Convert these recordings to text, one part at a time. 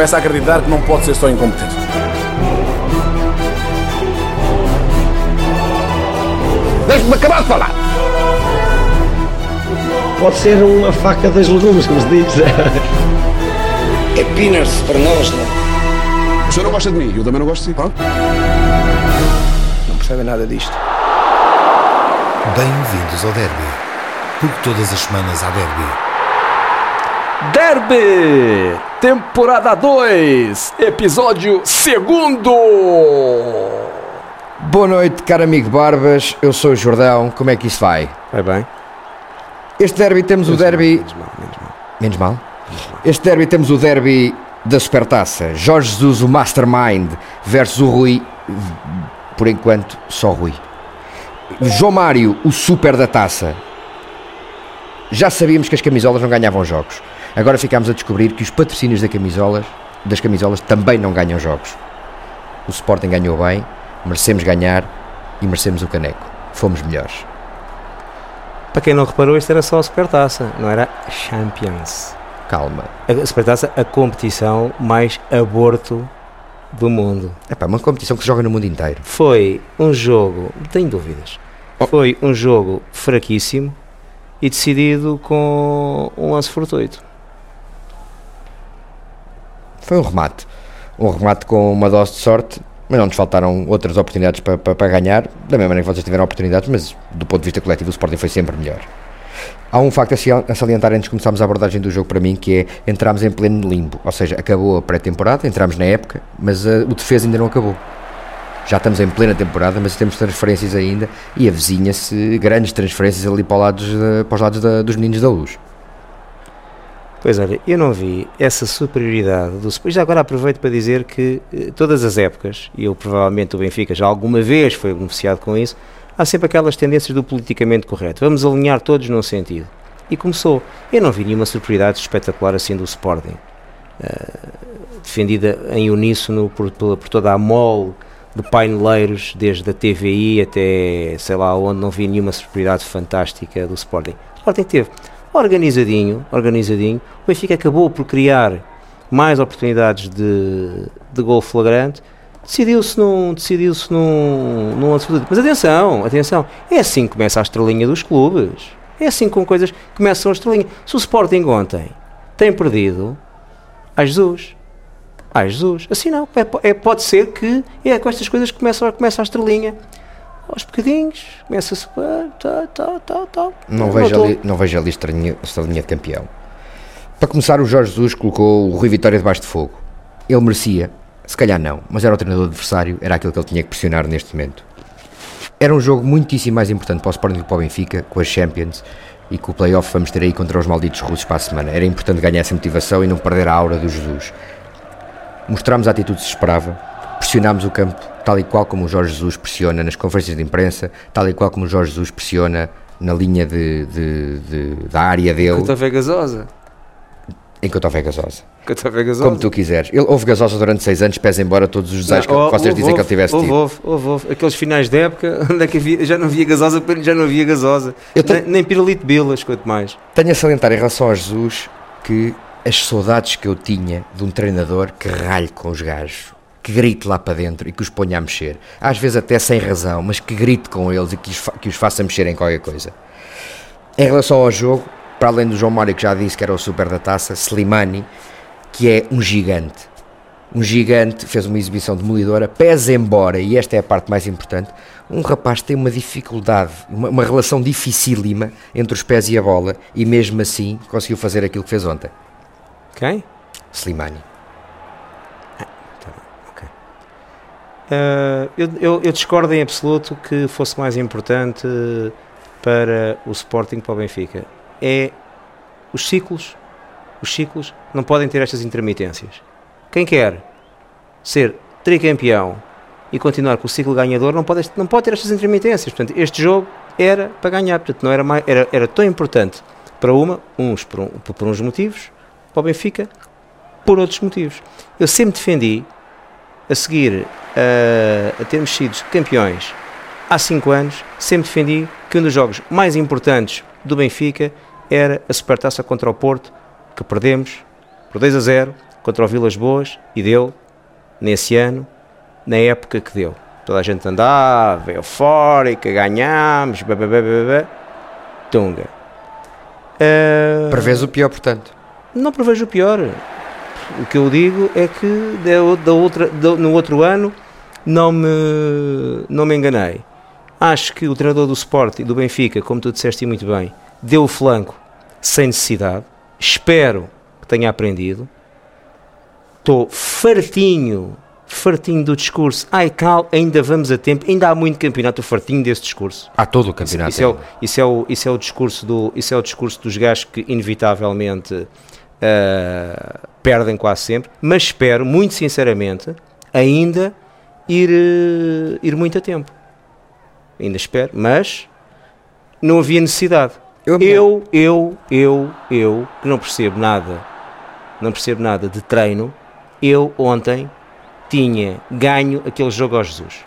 começa a acreditar que não pode ser só incompetência. Deixe-me acabar de falar. Pode ser uma faca das legumes, como se diz. É peanuts para nós, não? O senhor não gosta de mim, eu também não gosto de si. Pronto. Não percebem nada disto. Bem-vindos ao Derby, porque todas as semanas há Derby. Derby! Temporada 2, episódio 2. Boa noite, caro amigo Barbas. Eu sou o Jordão. Como é que isso vai? Vai bem? Este derby temos o derby. Menos mal, menos mal. Menos mal? Este derby temos o derby da Supertaça. Jorge Jesus, o Mastermind, versus o Rui. Por enquanto, só Rui. João Mário, o Super da Taça. Já sabíamos que as camisolas não ganhavam jogos. Agora ficámos a descobrir que os patrocínios da camisolas, das camisolas também não ganham jogos. O Sporting ganhou bem, merecemos ganhar e merecemos o caneco. Fomos melhores. Para quem não reparou, isto era só a Supertaça, não era Champions. Calma. A Supertaça, a competição mais aborto do mundo. É pá, uma competição que se joga no mundo inteiro. Foi um jogo, tenho dúvidas, foi um jogo fraquíssimo e decidido com um lance fortuito. Foi um remate. Um remate com uma dose de sorte, mas não nos faltaram outras oportunidades para, para, para ganhar, da mesma maneira que vocês tiveram oportunidades, mas do ponto de vista coletivo o Sporting foi sempre melhor. Há um facto a salientar antes de começarmos a abordagem do jogo para mim, que é entramos em pleno limbo, ou seja, acabou a pré-temporada, entramos na época, mas uh, o defesa ainda não acabou. Já estamos em plena temporada, mas temos transferências ainda e avizinha-se grandes transferências ali para, lados, uh, para os lados da- dos meninos da luz. Pois olha, eu não vi essa superioridade do Sporting. Já agora aproveito para dizer que eh, todas as épocas, e eu provavelmente o Benfica já alguma vez foi beneficiado com isso, há sempre aquelas tendências do politicamente correto. Vamos alinhar todos num sentido. E começou. Eu não vi nenhuma superioridade espetacular assim do Sporting. Eh, defendida em uníssono por, pela- por toda a mole de paineleiros, desde a TVI até sei lá onde, não vi nenhuma superioridade fantástica do Sporting. O Sporting teve organizadinho, organizadinho. O Benfica acabou por criar mais oportunidades de, de gol flagrante. Decidiu-se num, decidiu-se num, num fortuito. Mas atenção, atenção, é assim que começa a estrelinha dos clubes. É assim com coisas começam a estrelinha. Se o Sporting ontem tem perdido, a Jesus. A Jesus. Assim não. É, é- pode ser que é com estas coisas que começa, começa a estrelinha. Aos bocadinhos, começa-se. ah, Tá, tá, tá, tá. Não vejo, ali, não vejo ali esta linha de campeão. Para começar, o Jorge Jesus colocou o Rui Vitória debaixo de fogo. Ele merecia, se calhar não, mas era o treinador adversário, era aquilo que ele tinha que pressionar neste momento. Era um jogo muitíssimo mais importante para o Sporting do que para o Benfica, com as Champions e com o playoff vamos ter aí contra os malditos russos para a semana. Era importante ganhar essa motivação e não perder a aura do Jesus. Mostramos a atitude que se esperava, pressionámos o campo tal e qual como o Jorge Jesus pressiona nas conferências de imprensa, tal e qual como o Jorge Jesus pressiona na linha de, de- de- da área dele, Enquanto houver gasosa. enquanto houver gasosa. Enquanto houver gasosa. Como tu quiseres. Ele houve gasosa durante seis anos, pese embora todos os desejos que Não, vocês dizem que ele tivesse tido. houve, houve, houve. Aqueles finais de época, onde é que havia, já não havia gasosa, já não havia gasosa. Eu tenho- Nem, nem pirulito bilas, quanto mais. Tenho a salientar em relação a Jesus que as saudades que eu tinha de um treinador que ralhe com os gajos, que grite lá para dentro e que os ponha a mexer. Às vezes até sem razão, mas que grite com eles e que os, fa- que os faça mexer em qualquer coisa. Em relação ao jogo, para além do João Mário que já disse que era o super da taça, Slimani, que é um gigante. Um gigante, fez uma exibição demolidora, pese embora, e esta é a parte mais importante, um rapaz tem uma dificuldade, uma, uma relação dificílima entre os pés e a bola, e mesmo assim conseguiu fazer aquilo que fez ontem. Quem? Slimani. Eu, eu, eu discordo em absoluto que fosse mais importante para o Sporting para o Benfica. É os ciclos, os ciclos não podem ter estas intermitências. Quem quer ser tricampeão e continuar com o ciclo ganhador não pode, não pode ter estas intermitências. Portanto, este jogo era para ganhar, portanto, não era, mais, era, era tão importante para uma, uns por, um- por uns motivos, para o Benfica por outros motivos. Eu sempre defendi a seguir a, a termos sido campeões há 5 anos, sempre defendi que um dos jogos mais importantes do Benfica era a Supertaça contra o Porto, que perdemos por 2 a 0, contra o Vilas Boas e deu, nesse ano, na época que deu. Toda a gente andava, eufórica, ganhámos, babá, tunga. Uh, Prevês o pior, portanto? Não prevejo o pior. O que eu digo é que da, outra, da, no outro ano não me, não me enganei. Acho que o treinador do Sport e do Benfica, como tu disseste muito bem, deu o flanco sem necessidade. Espero que tenha aprendido. Estou fartinho, fartinho do discurso. Ai, cal, ainda vamos a tempo, ainda há muito campeonato, fartinho desse discurso. Há todo o campeonato. Isso, isso, é, o, isso, é, o, isso é o discurso do, isso é o discurso dos gajos que inevitavelmente uh, perdem quase sempre, mas espero, muito sinceramente, ainda ir, uh, ir muito a tempo. Ainda espero, mas não havia necessidade. Eu, eu, eu, eu, eu, que não percebo nada, não percebo nada de treino, eu ontem tinha ganho aquele jogo ao Jesus.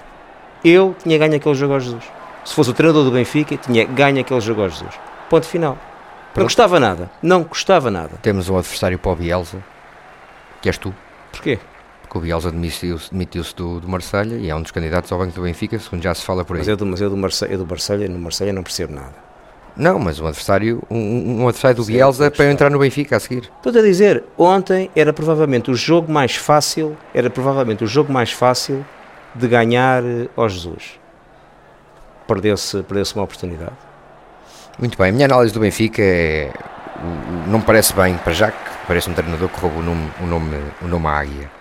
Eu tinha ganho aquele jogo ao Jesus. Se fosse o treinador do Benfica, tinha ganho aquele jogo ao Jesus. Ponto final. Não custava nada. Não custava nada. Temos um adversário para o Bielsa, que és tu. Porquê? Porque o Bielsa demitiu-se demitiu do, do Marselha e é um dos candidatos ao Banco do Benfica, segundo já se fala por aí. Mas eu do, mas eu do, Marselha, eu do Marselha, no Marselha não percebo nada. Não, mas um adversário, um, um adversário do Sim, Bielsa para eu entrar no Benfica a seguir. Estou a dizer, ontem era provavelmente o jogo mais fácil, era provavelmente o jogo mais fácil de ganhar eh, ao Jesus. Perdeu-se perdeu uma oportunidade. Muito bem, a minha análise do Benfica é. Não parece bem, para já que parece um treinador que rouba o nome, o nome, o nome à águia.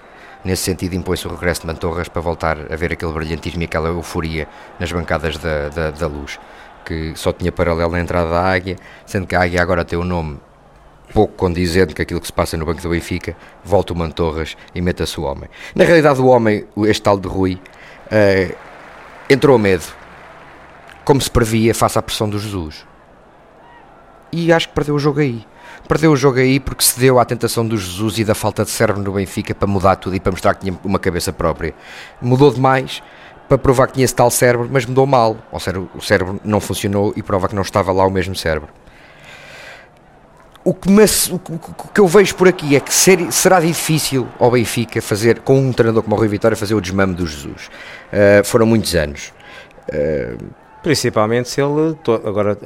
Nesse sentido, impõe-se o regresso de Mantorras para voltar a ver aquele brilhantismo e aquela euforia nas bancadas da, da, da luz, que só tinha paralelo na entrada da águia, sendo que a águia agora tem o um nome pouco condizente com aquilo que se passa no banco do Benfica, volta o Mantorras e meta-se o homem. Na realidade, o homem, este tal de Rui, uh, entrou a medo, como se previa, face à pressão do Jesus e acho que perdeu o jogo aí. Perdeu o jogo aí porque se deu à tentação do Jesus e da falta de cérebro no Benfica para mudar tudo e para mostrar que tinha uma cabeça própria. Mudou demais para provar que tinha esse tal cérebro, mas mudou mal. Ou seja, o cérebro não funcionou e prova que não estava lá o mesmo cérebro. O que, me, o que eu vejo por aqui é que ser, será difícil ao Benfica fazer, com um treinador como o Rui Vitória, fazer o desmame do Jesus. Uh, foram muitos anos. Uh, Principalmente se ele agora,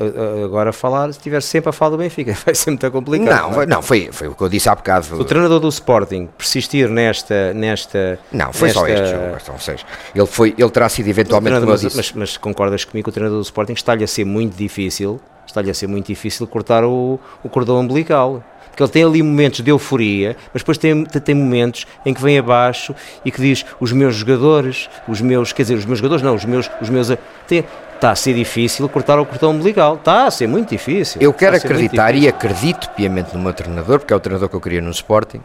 agora falar, estiver sempre a falar do Benfica, vai ser muito complicado. Não, não, é? não foi, foi o que eu disse há bocado. O treinador do Sporting persistir nesta. nesta não, foi nesta... só este jogo, são seis. Ele, foi, ele terá sido eventualmente. Mas, mas, mas, concordas comigo que o treinador do Sporting está-lhe a ser muito difícil, está-lhe a ser muito difícil cortar o, o cordão umbilical porque ele tem ali momentos de euforia, mas depois tem, tem momentos em que vem abaixo e que diz os meus jogadores, os meus, quer dizer, os meus jogadores não, os meus, os meus, tem, está a ser difícil cortar o cortão umbilical, está a ser muito difícil. Eu quero acreditar e acredito piamente no meu treinador, porque é o treinador que eu queria no Sporting,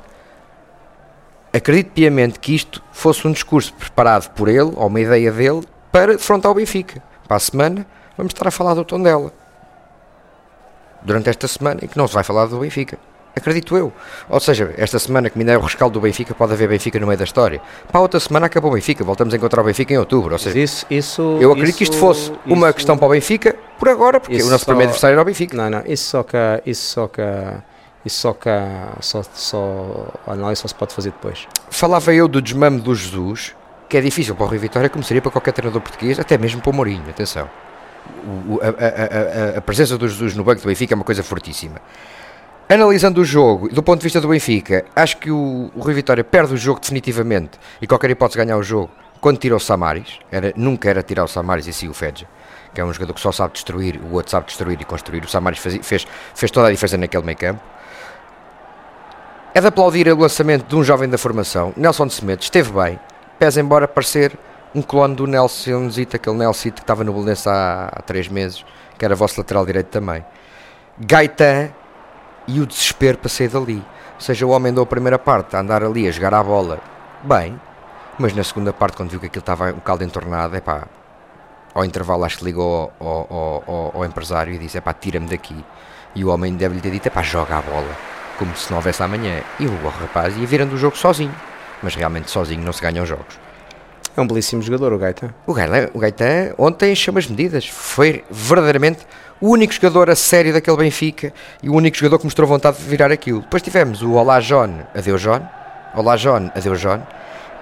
acredito piamente que isto fosse um discurso preparado por ele, ou uma ideia dele, para defrontar o Benfica. Para a semana, vamos estar a falar do tom dela. Durante esta semana, em que não se vai falar do Benfica. Acredito eu. Ou seja, esta semana que me der o rescaldo do Benfica, pode haver Benfica no meio da história. Para a outra semana acabou o Benfica, voltamos a encontrar o Benfica em outubro. Ou seja, isso, isso, eu acredito isso, que isto fosse uma questão para o Benfica por agora, porque o nosso só, primeiro adversário era o Benfica. Não, não, isso só que. Isso só que isso só que só, só a análise só se pode fazer depois. Falava eu do desmame do Jesus, que é difícil para o Rio Vitória, como seria para qualquer treinador português, até mesmo para o Mourinho, atenção. O, a, a, a, a presença do Jesus no banco do Benfica é uma coisa fortíssima. Analisando o jogo, do ponto de vista do Benfica, acho que o, o Rui Vitória perde o jogo definitivamente e qualquer hipótese de ganhar o jogo quando tira o Samaris. Era, nunca era tirar o Samaris e sim o Fedja, que é um jogador que só sabe destruir, o outro sabe destruir e construir. O Samaris fez, fez, fez toda a diferença naquele meio campo. É de aplaudir o lançamento de um jovem da formação, Nelson de Semedo, esteve bem, pese embora parecer um clone do Nelson Zita, aquele Nelson que estava no Belenense há, há três meses, que era vosso lateral direito também. Gaetan e o desespero para sair dali. Ou seja, o homem deu a primeira parte a andar ali a jogar a bola bem, mas na segunda parte, quando viu que aquilo estava um caldo entornado, é pá, ao intervalo acho que ligou ao, ao, ao, ao empresário e disse: é pá, tira-me daqui. E o homem deve-lhe ter dito: é pá, joga a bola, como se não houvesse amanhã. E o rapaz ia virando o jogo sozinho, mas realmente sozinho não se ganham jogos. É um belíssimo jogador, o Gaetan. O Gaetan, o Gaetan ontem encheu as medidas. Foi verdadeiramente o único jogador a sério daquele Benfica e o único jogador que mostrou vontade de virar aquilo. Depois tivemos o Olá John, adeus John, Olá, John. Adeus, John.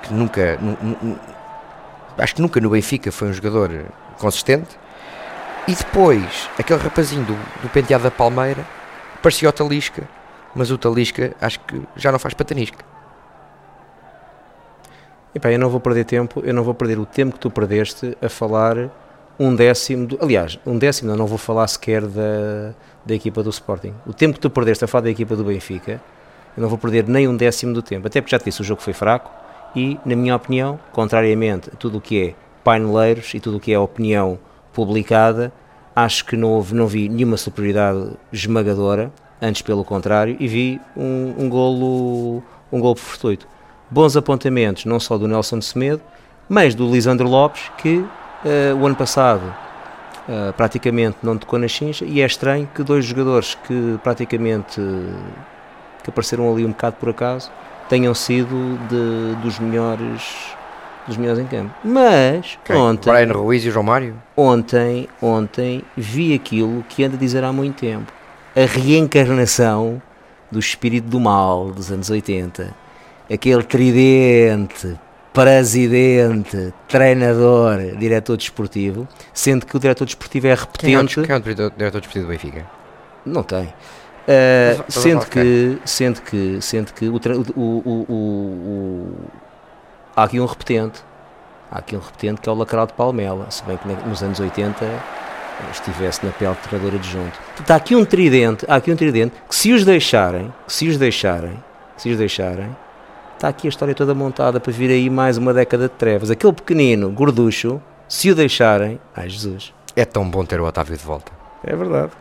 Que nunca. nu- nu- nu- acho que nunca no Benfica foi um jogador consistente. E depois, aquele rapazinho do, do penteado da Palmeira parecia o Talisca. Mas o Talisca acho que já não faz patanisca. Epá, eu não vou perder tempo, eu não vou perder o tempo que tu perdeste a falar um décimo, do, aliás, um décimo, não, não vou falar sequer da, da equipa do Sporting. O tempo que tu perdeste a falar da equipa do Benfica, eu não vou perder nem um décimo do tempo, até porque já te disse, o jogo foi fraco e, na minha opinião, contrariamente a tudo o que é paineleiros e tudo o que é opinião publicada, acho que não, houve, não vi nenhuma superioridade esmagadora, antes pelo contrário, e vi um, um golo, um golo fortuito bons apontamentos, não só do Nelson de Semedo, mas do Lisandro Lopes, que eh, o ano passado eh, praticamente não tocou na chincha, e é estranho que dois jogadores que praticamente que apareceram ali um bocado por acaso tenham sido de- dos melhores dos melhores em campo. Mas Quem? ontem, Brian Ruiz e o João Mário? ontem, ontem vi aquilo que ando a dizer há muito tempo. A reencarnação do espírito do mal dos anos 80. Aquele tridente, presidente, treinador, diretor desportivo, sendo que o diretor desportivo é Quem é o, repetente. quem é o diretor diretor desportivo do Benfica? Não tem. Uh, sendo, que, sendo que sendo que o, o, o, o- há aqui um repetente há aqui um repetente que é o Lacral de Palmela se bem que nos anos 80 estivesse na pele de treinador adjunto Portanto, há aqui um tridente há aqui um tridente que se os deixarem que se os deixarem se os deixarem está aqui a história toda montada para vir aí mais uma década de trevas aquele pequenino gorducho se o deixarem ai Jesus É tão bom ter o Otávio de volta. é verdade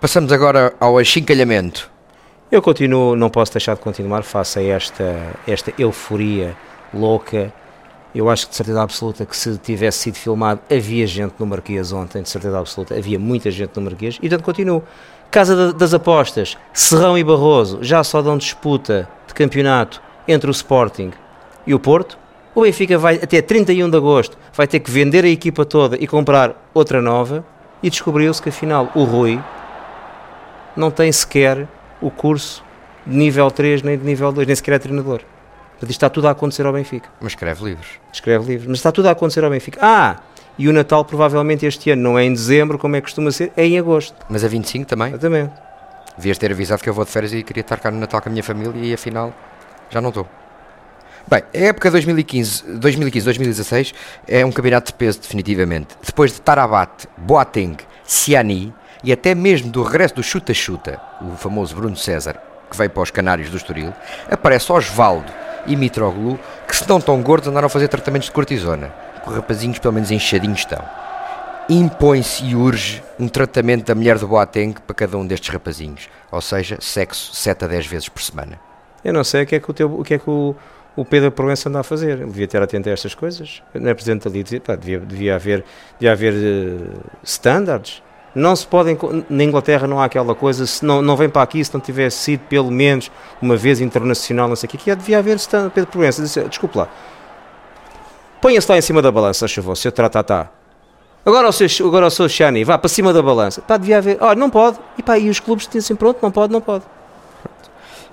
Passamos agora ao achincalhamento. Eu continuo, não posso deixar de continuar face a esta, esta euforia louca. Eu acho que de certeza absoluta que se tivesse sido filmado havia gente no Marquês ontem, de certeza absoluta, havia muita gente no Marquês e portanto continuo. Casa da- das Apostas, Serrão e Barroso já só dão disputa de campeonato entre o Sporting e o Porto. O Benfica vai até 31 de agosto, vai ter que vender a equipa toda e comprar outra nova e descobriu-se que afinal o Rui não tem sequer o curso de nível 3 nem de nível 2, nem sequer é treinador. Portanto, isto está tudo a acontecer ao Benfica. Mas escreve livros. Escreve livros, mas está tudo a acontecer ao Benfica. Ah, e o Natal provavelmente este ano não é em dezembro, como é que costuma ser, é em agosto. Mas a 25 também. Exatamente. Devias ter avisado que eu vou de férias e queria estar cá no Natal com a minha família e afinal já não estou. Bem, a época 2015 2015-2016 é um campeonato de peso definitivamente. Depois de Tarabat, Boateng, Ciani e até mesmo do regresso do chuta-chuta, o famoso Bruno César, que veio para os Canários do Estoril, aparece Osvaldo e Mitroglou, que se não tão gordos andaram a fazer tratamentos de cortisona. Que os rapazinhos pelo menos inchadinhos estão. Impõe-se e urge um tratamento da mulher do Boateng para cada um destes rapazinhos. Ou seja, sexo 7 a 10 vezes por semana. Eu não sei o que é que o, teu, o, que é que o, o Pedro Proença anda a fazer. Ele devia ter atento a estas coisas. Não é presidente ali dizer, pá, devia, devia haver, devia haver eh, standards. Não se podem, na Inglaterra não há aquela coisa, se não, não vem para aqui se não tivesse sido pelo menos uma vez internacional, não sei o que, que devia haver standard. Pedro Proença, disse, desculpe lá, ponha-se lá em cima da balança, a favor, seu tratatá. Agora o seu, agora o seu Shani, vá para cima da balança. Pá, devia haver, olha, não pode. E pá, e os clubes dizem pronto, não pode, não pode.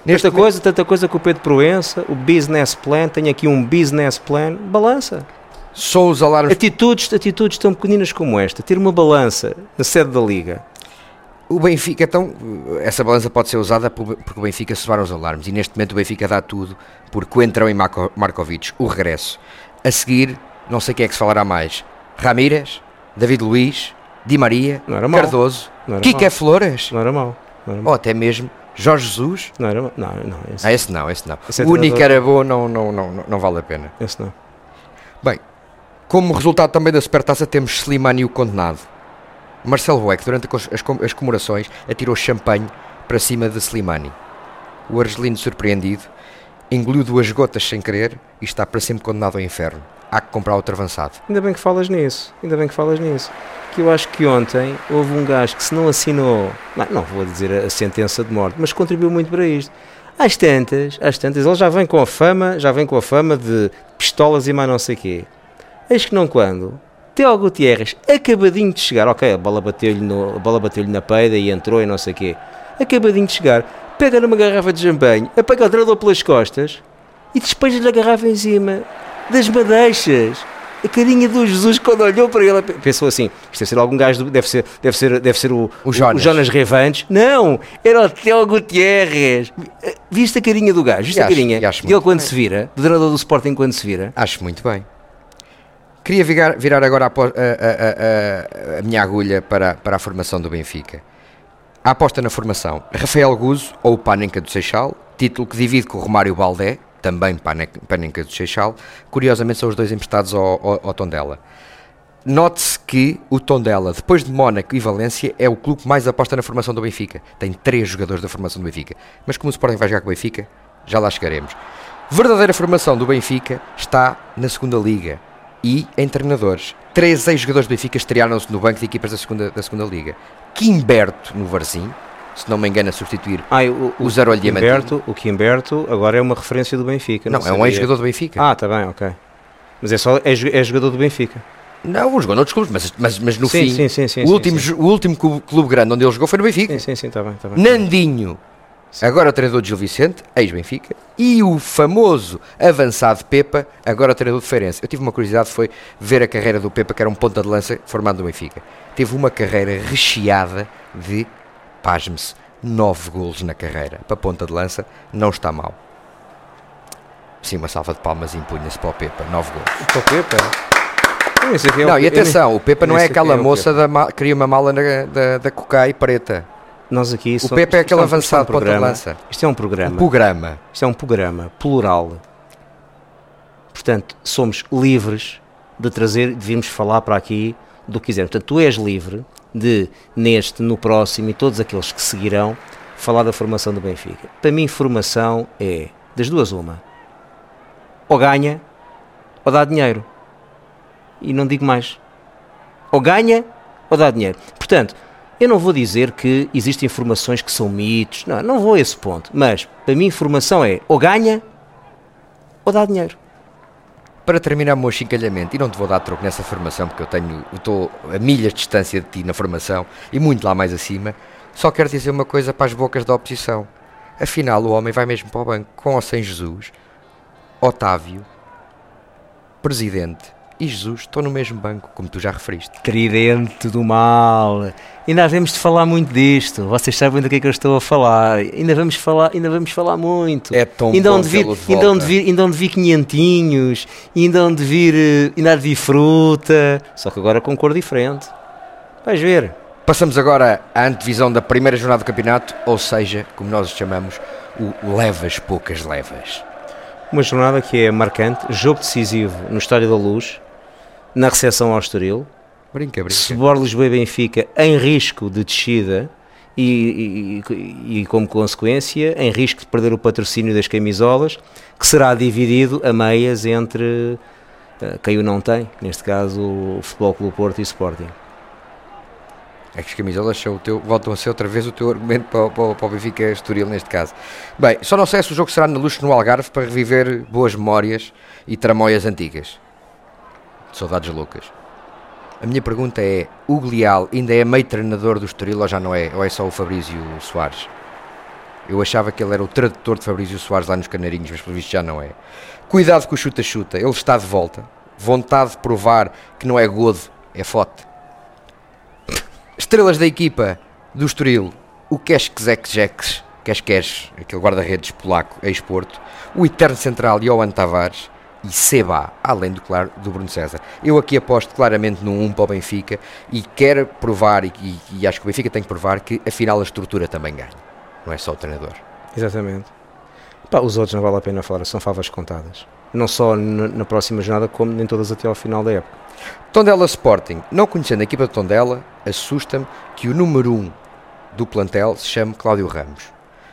Neste Tanta coisa, tanta coisa com o Pedro Proença, o business plan, tenho aqui um business plan, balança. Só os alarmes. Atitudes, atitudes tão pequeninas como esta, ter uma balança na sede da Liga. O Benfica, então, essa balança pode ser usada por- porque o Benfica soaram os alarmes. E neste momento o Benfica dá tudo por Coentrão e Marco, Markovic, o regresso. A seguir, não sei quem é que se falará mais: Ramírez, David Luiz, Di Maria. Cardoso, Não era Kike mau. Flores, Não era mau. Era ou até mesmo Jorge Jesus. Não era. Não, não, esse, Ah, esse não, esse não. Esse é o único era bom, não, não, não, não, vale a pena. esse não. Bem, como resultado também da supertaça temos Slimani o condenado. Marcelo Boeck, durante as, as com- as comemorações, atirou champanhe para cima de Slimani. O argelino surpreendido engoliu duas gotas sem querer e está para sempre condenado ao inferno. Há que comprar outro avançado. Ainda bem que falas nisso, ainda bem que falas nisso. Que eu acho que ontem houve um gajo que se não assinou, não, não vou dizer a, sentença de morte, mas contribuiu muito para isto. Às tantas, às tantas, ele já vem com a fama, já vem com a fama de pistolas e mais não sei quê. Eis que não quando, Teo Gutierrez, acabadinho de chegar, ok, a bola bateu-lhe bateu-lhe na peida e entrou e não sei quê. Acabadinho de chegar, pega numa garrafa de champanhe, apaga o treinador pelas costas e despeja-lhe a garrafa em cima das madeixas. A carinha do Jesus quando olhou para ele pensou assim: isto deve ser algum gajo, deve ser, deve ser, deve ser o, O Jonas. Jonas Revantes. Não, era o Theo Gutierrez. Viste a carinha do gajo? Viste E a acho- carinha e acho dele muito quando bem. se vira, do treinador do Sporting quando se vira? Acho muito bem. Queria virar, virar agora a- a- a- a minha agulha para, para a formação do Benfica. A aposta na formação. Rafael Guzo ou o Panenka do Seixal, título que divide com o Romário Baldé, também Panenka do Seixal. Curiosamente são os dois emprestados ao, ao, ao Tondela. Note-se que o Tondela, depois de Mónaco e Valência, é o clube que mais aposta na formação do Benfica. Tem três jogadores da formação do Benfica. Mas como o Sporting vai jogar com o Benfica, já lá chegaremos. Verdadeira formação do Benfica está na segunda Liga e em treinadores. Três ex-jogadores do Benfica estrearam-se no banco de equipas da segunda, da segunda Liga. Quimberto no Varzim, se não me engano, a substituir. Ah, o, O Zarolho Diamantino. O Quimberto agora é uma referência do Benfica. Não, é um ex-jogador do Benfica. Ah, está bem, ok. Mas é só é, é jogador do Benfica. Não, jogou noutros clubes, mas, mas, mas no Sim, fim, sim, sim, sim, o, sim, último, sim. o último clube, clube grande onde ele jogou foi no Benfica. Sim, sim, sim, está bem, está bem. Nandinho, agora treinador de Gil Vicente, ex-Benfica, e o famoso avançado Pepa, agora treinador de Feirense. Eu tive uma curiosidade, foi ver a carreira do Pepa, que era um ponta de lança formado no Benfica. Teve uma carreira recheada de, pasme-se, nove golos na carreira. Para ponta de lança, não está mal. Sim, uma salva de palmas e impunha-se para o Pepa, nove golos. Para o Pepa. É o Não, e atenção, o Pepa não é aquela é moça da ma- cria uma mala na- da, da Cocai preta. nem- Nós aqui O Pepa é isto aquele um- avançado um ponta de lança. Isto é um programa. O programa. Isto é um programa plural. Portanto, somos livres de trazer, devíamos falar para aqui do que quisermos. Portanto, tu és livre de, neste, no próximo e todos aqueles que seguirão, falar da formação do Benfica. Para mim, formação é, das duas, uma. Ou ganha, ou dá dinheiro. E não digo mais. Ou ganha, ou dá dinheiro. Portanto, eu não vou dizer que existem informações que são mitos, não, não vou a esse ponto. Mas, para mim, informação é ou ganha, ou dá dinheiro. Para terminar o meu chincalhamento, e não te vou dar troco nessa formação, porque eu tenho, estou a milhas de distância de ti na formação e muito lá mais acima, só quero dizer uma coisa para as bocas da oposição. Afinal, o homem vai mesmo para o banco, com ou sem Jesus, Otávio, Presidente e Jesus estão no mesmo banco, como tu já referiste. Tridente do mal. Ainda havemos de falar muito disto. Vocês sabem do que é que eu estou a falar. Ainda vamos falar, ainda vamos falar muito. É tão ainda bom onde vir, ainda onde vir, ainda onde vir quinhentinhos, ainda onde vir, eh, ainda há de vir fruta. Só que agora com cor diferente. Vais ver. Passamos agora à antevisão da primeira jornada do campeonato, ou seja, como nós chamamos, o levas poucas levas. Uma jornada que é marcante, jogo decisivo no Estádio da Luz, na recepção ao Estoril. Brinca, brinca. Sebor Lisboa e Benfica em risco de descida e, e- e- como consequência em risco de perder o patrocínio das camisolas que será dividido a meias entre eh, quem o não tem, neste caso o Futebol Clube Porto e o Sporting. É que as camisolas são o teu, voltam a ser outra vez o teu argumento para, o- para, para o Benfica Estoril neste caso. Bem, só não sei se o jogo será na luz no Algarve para reviver boas memórias e tramóias antigas. Saudades loucas. A minha pergunta é, o Glial ainda é meio treinador do Estoril ou já não é? Ou é só o Fabrício Soares? Eu achava que ele era o tradutor de Fabrício Soares lá nos Canarinhos, mas pelo visto já não é. Cuidado com o chuta-chuta, ele está de volta. Vontade de provar que não é godo, é fote. Estrelas da equipa do Estoril, o Keskzek Jex, Keskes, aquele guarda-redes polaco, ex-Porto, o eterno central Johan Tavares e Seba, além do, claro, do Bruno César. Eu aqui aposto claramente num 1 para o Benfica e quero provar, e, e- acho que o Benfica tem que provar, que afinal a estrutura também ganha, não é só o treinador. Exatamente. Pá, os outros não vale a pena falar, são favas contadas. Não só na, próxima jornada, como nem todas até ao final da época. Tondela Sporting, não conhecendo a equipa de Tondela, assusta-me que o número 1 do plantel se chame Cláudio Ramos.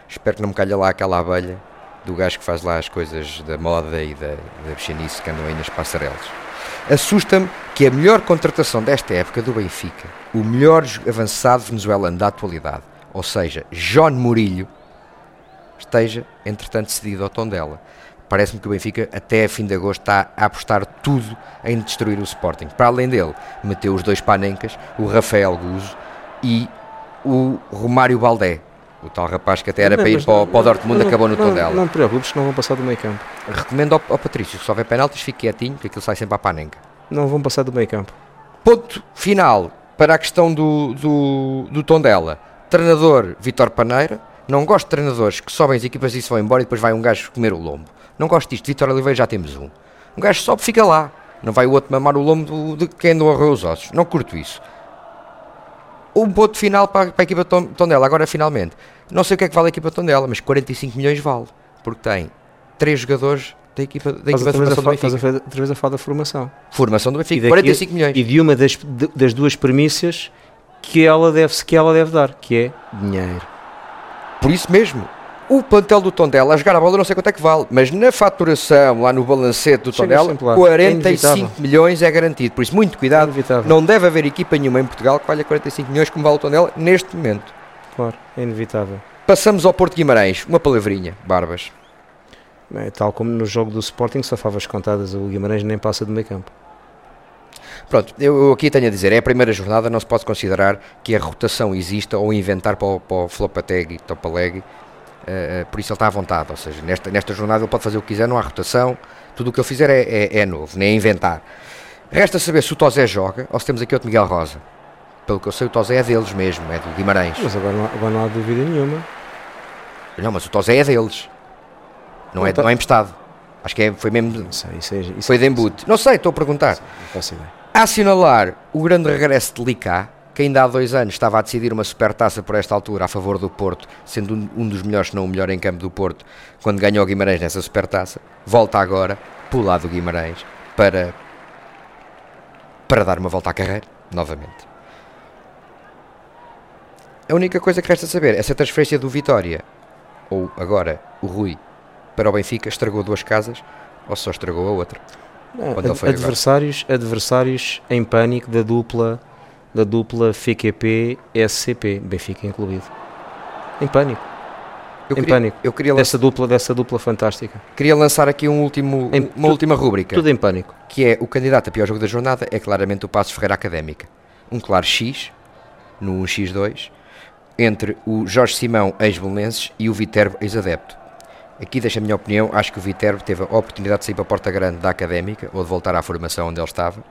Espero que não me calhe lá aquela abelha do gajo que faz lá as coisas da moda e da, da bichanice que andam aí nas passarelas. Assusta-me que a melhor contratação desta época do Benfica, o melhor avançado venezuelano da atualidade, ou seja, John Murilho, esteja, entretanto, cedido ao Tondela. Parece-me que o Benfica, até fim de agosto, está a apostar tudo em destruir o Sporting. Para além dele, meteu os dois panencas, o Rafael Guzo e o Romário Baldé. O tal rapaz que até era Não, para ir para, o- não- para o Dortmund não- acabou no não, Tondela. Não te preocupes, que não vão passar do meio campo. Recomendo ao, ao Patrício que se houver penaltis fique quietinho, porque aquilo sai sempre à panenca. Não vão passar do meio campo. Ponto final para a questão do, do, do Tondela. Treinador Vitor Paneira. Não gosto de treinadores que sobem as equipas e se vão embora e depois vai um gajo comer o lombo. Não gosto disto. Vitor Oliveira já temos um. Um gajo sobe, fica lá. Não vai o outro mamar o lombo de quem andou a roer os ossos. Não curto isso. Um ponto final para, para a equipa de Ton- Tondela. Agora, finalmente. Não sei o que é que vale a equipa de Tondela, mas 45 milhões vale. Porque tem três jogadores da equipa, da Estás equipa de formação do estás Benfica. fa- outra vez a falar da formação. Formação do E Benfica. daqui- 45 milhões. E de uma das, de- das duas premissas que ela, deve, que ela deve dar, que é dinheiro. Por isso mesmo, o plantel do Tondela a jogar a bola não sei quanto é que vale, mas na faturação, lá no balancete do Chega Tondela, sempre lá. É 45 inevitável. milhões é garantido. Por isso, muito cuidado. Inevitável. Não deve haver equipa nenhuma em Portugal que valha 45 milhões como vale o Tondela neste momento. Claro, é inevitável. Passamos ao Porto Guimarães. Uma palavrinha, Barbas. É, tal como no jogo do Sporting, só favas contadas, o Guimarães nem passa do meio campo. Pronto, eu, eu aqui tenho a dizer, é a primeira jornada, não se pode considerar que a rotação exista ou inventar para o, para o Flopategui, Topalegui, eh, eh, por isso ele está à vontade, ou seja, nesta, nesta jornada ele pode fazer o que quiser, não há rotação, tudo o que ele fizer é, é, é novo, nem é inventar. Resta saber se o Tozé joga ou se temos aqui outro Miguel Rosa. Pelo que eu sei, o Tozé é deles mesmo, é do Guimarães. Mas agora não, há- agora não há dúvida nenhuma. Não, mas o Tozé é deles, não, é, Não tá- não é emprestado. Acho que é, foi mesmo, Não sei, isso é, isso foi de embute. Não sei, estou a perguntar. Não faço ideia. A assinalar o grande regresso de Licá, que ainda há dois anos estava a decidir uma supertaça por esta altura a favor do Porto, sendo um, um dos melhores, se não o melhor em campo do Porto, quando ganhou o Guimarães nessa supertaça, volta agora, pelo lado do Guimarães, para, para dar uma volta à carreira, novamente. A única coisa que resta saber, essa transferência do Vitória, ou agora o Rui, para o Benfica, estragou duas casas, ou só estragou a outra. Não, ad- agora. adversários, adversários em pânico da dupla da dupla FQP SCP, Benfica incluído. Em pânico, Eu em queria, pânico. eu queria Dessa dupla, dessa dupla fantástica. Queria lançar aqui um último, Em uma tu- última rúbrica, Tudo em pânico. que é o candidato a pior jogo da jornada é claramente o Passos Ferreira Académica. Um claro X, no 1x2, entre o Jorge Simão, ex-Belenenses, e o Viterbo, ex-adepto. Aqui deixa a minha opinião, acho que o Viterbo teve a oportunidade de sair para a porta grande da Académica, ou de voltar à formação onde ele estava,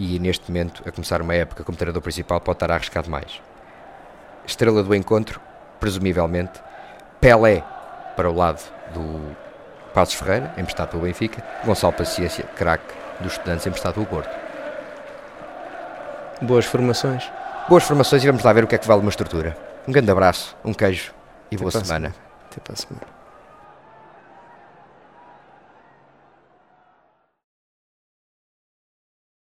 e neste momento, a começar uma época como treinador principal, pode estar arriscado mais. Estrela do encontro, presumivelmente, Pelé para o lado do Passos Ferreira, emprestado pelo Benfica, Gonçalo Paciência, craque dos estudantes, emprestado pelo Porto. Boas formações. Boas formações e vamos lá ver o que é que vale uma estrutura. Um grande abraço, um queijo e boa para a semana. Até para a semana.